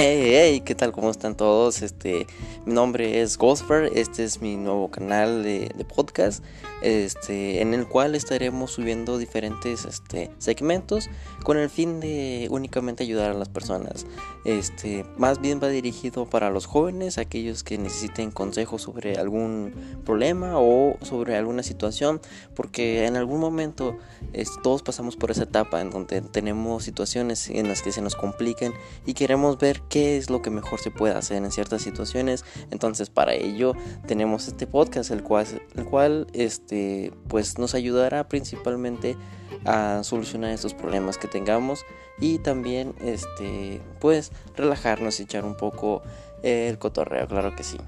Hey, hey, ¿qué tal? ¿Cómo están todos? Este, mi nombre es Gosper, este es mi nuevo canal de, podcast, este, en el cual estaremos subiendo diferentes este, segmentos con el fin de únicamente ayudar a las personas. Este, más bien va dirigido para los jóvenes, aquellos que necesiten consejos sobre algún problema o sobre alguna situación, porque en algún momento todos pasamos por esa etapa en donde tenemos situaciones en las que se nos complican y queremos ver qué es lo que mejor se puede hacer en ciertas situaciones. Entonces, para ello tenemos este podcast, el cual, el cual este, pues nos ayudará principalmente a solucionar estos problemas que tengamos y también este, pues relajarnos y echar un poco el cotorreo, claro que sí.